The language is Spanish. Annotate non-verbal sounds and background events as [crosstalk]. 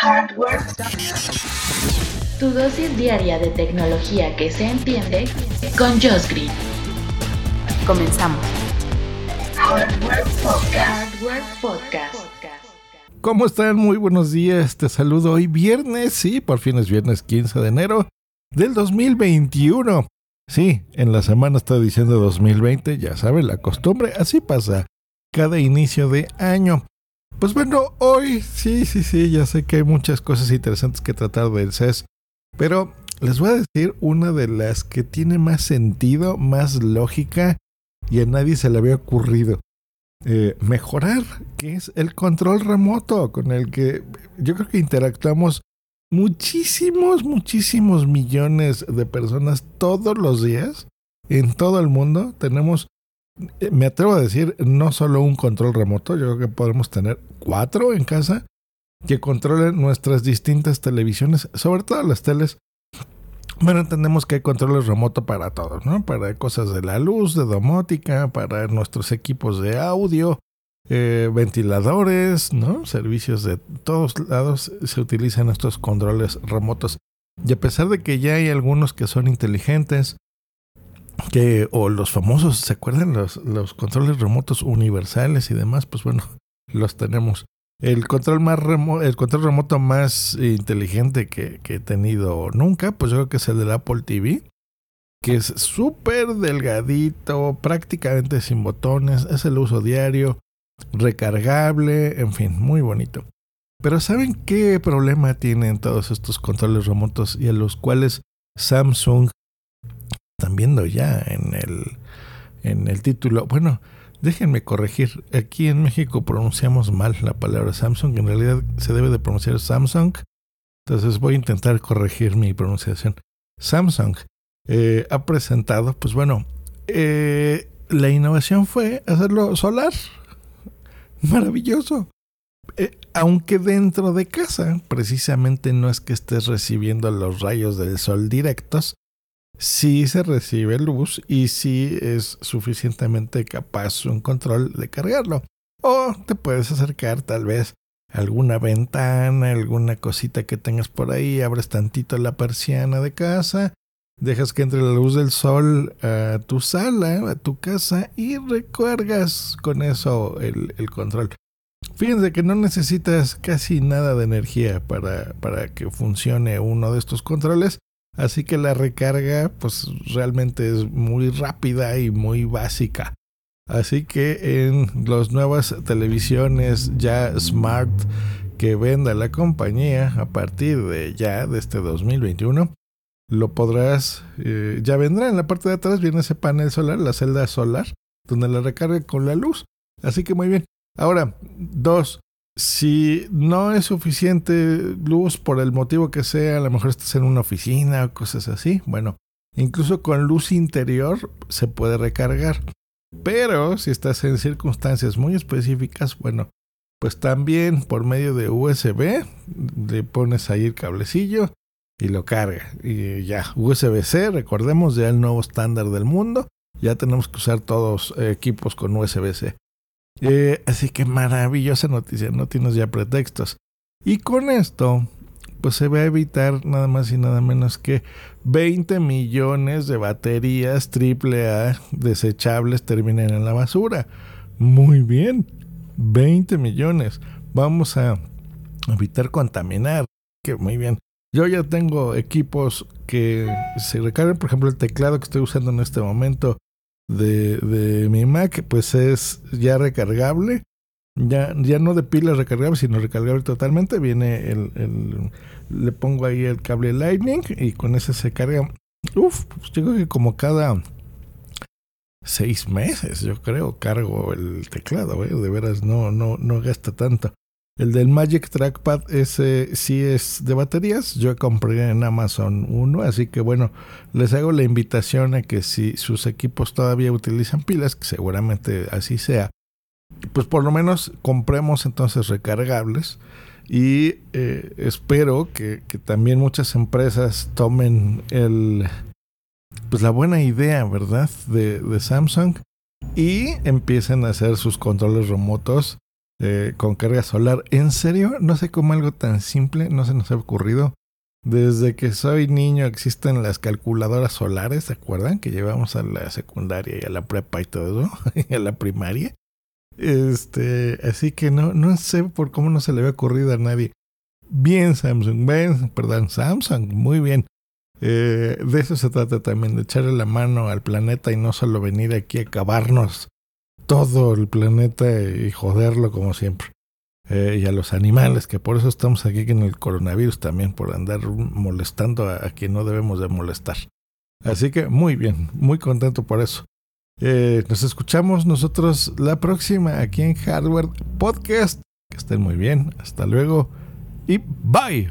Hardware. Tu dosis diaria de tecnología que se entiende con Josh Green. Comenzamos. Hardware Podcast. Hardware Podcast. ¿Cómo están? Muy buenos días. Te saludo hoy viernes. Sí, por fin es viernes 15 de enero del 2021. Sí, en la semana está diciendo 2020, ya saben, la costumbre, así pasa cada inicio de año. Pues bueno, hoy sí, sí, sí, ya sé que hay muchas cosas interesantes que tratar del CES, pero les voy a decir una de las que tiene más sentido, más lógica y a nadie se le había ocurrido. Eh, mejorar, que es el control remoto con el que yo creo que interactuamos muchísimos, muchísimos millones de personas todos los días en todo el mundo. Tenemos me atrevo a decir, no solo un control remoto, yo creo que podemos tener cuatro en casa que controlen nuestras distintas televisiones, sobre todo las teles. Bueno, entendemos que hay controles remotos para todo, ¿no? Para cosas de la luz, de domótica, para nuestros equipos de audio, eh, ventiladores, ¿no? Servicios de todos lados se utilizan estos controles remotos. Y a pesar de que ya hay algunos que son inteligentes, que o los famosos, ¿se acuerdan? Los, los controles remotos universales y demás, pues bueno, [laughs] los tenemos. El control más remoto, el control remoto más inteligente que, que, he tenido nunca, pues yo creo que es el del Apple TV, que es súper delgadito, prácticamente sin botones, es el uso diario, recargable, en fin, muy bonito. Pero ¿saben qué problema tienen todos estos controles remotos y a los cuales Samsung viendo ya en el, en el título. Bueno, déjenme corregir. Aquí en México pronunciamos mal la palabra Samsung. En realidad se debe de pronunciar Samsung. Entonces voy a intentar corregir mi pronunciación. Samsung eh, ha presentado, pues bueno, eh, la innovación fue hacerlo solar. [laughs] Maravilloso. Eh, aunque dentro de casa, precisamente no es que estés recibiendo los rayos del sol directos, si se recibe luz y si es suficientemente capaz un control de cargarlo. O te puedes acercar tal vez a alguna ventana, alguna cosita que tengas por ahí, abres tantito la persiana de casa, dejas que entre la luz del sol a tu sala, a tu casa y recargas con eso el, el control. Fíjense que no necesitas casi nada de energía para, para que funcione uno de estos controles Así que la recarga pues realmente es muy rápida y muy básica. Así que en las nuevas televisiones ya smart que venda la compañía a partir de ya de este 2021 lo podrás eh, ya vendrá. En la parte de atrás viene ese panel solar la celda solar donde la recarga con la luz. Así que muy bien. Ahora dos si no es suficiente luz por el motivo que sea, a lo mejor estás en una oficina o cosas así, bueno, incluso con luz interior se puede recargar. Pero si estás en circunstancias muy específicas, bueno, pues también por medio de USB le pones ahí el cablecillo y lo carga. Y ya, USB-C, recordemos ya el nuevo estándar del mundo. Ya tenemos que usar todos equipos con USB-C. Eh, así que maravillosa noticia, no tienes ya pretextos. Y con esto, pues se va a evitar nada más y nada menos que 20 millones de baterías AAA desechables terminen en la basura. Muy bien, 20 millones. Vamos a evitar contaminar. Que muy bien. Yo ya tengo equipos que se recargan, por ejemplo, el teclado que estoy usando en este momento de, mi Mac, pues es ya recargable. Ya, ya no de pilas recargables, sino recargable totalmente. Viene el, le pongo ahí el cable Lightning y con ese se carga. Uf, pues yo creo que como cada seis meses, yo creo, cargo el teclado, ¿eh? de veras no, no, no gasta tanto. El del Magic Trackpad, ese sí es de baterías. Yo compré en Amazon uno, así que bueno, les hago la invitación a que si sus equipos todavía utilizan pilas, que seguramente así sea, pues por lo menos compremos entonces recargables. Y eh, espero que, también muchas empresas tomen el, pues la buena idea, ¿verdad? De Samsung y empiecen a hacer sus controles remotos eh, con carga solar. En serio, no sé cómo algo tan simple no se nos ha ocurrido. Desde que soy niño existen las calculadoras solares, ¿se acuerdan? Que llevamos a la secundaria y a la prepa y todo eso, [laughs] y a la primaria. Este, así que no, no sé por cómo no se le había ocurrido a nadie. Bien, Samsung, perdón, Samsung, muy bien. Eh, de eso se trata también, de echarle la mano al planeta y no solo venir aquí a acabarnos todo el planeta y joderlo como siempre. Eh, y a los animales, que por eso estamos aquí en el coronavirus también, por andar molestando a, a quien no debemos de molestar. Así que muy bien, muy contento por eso. Eh, nos escuchamos nosotros la próxima aquí en Hardware Podcast. Que estén muy bien. Hasta luego y bye.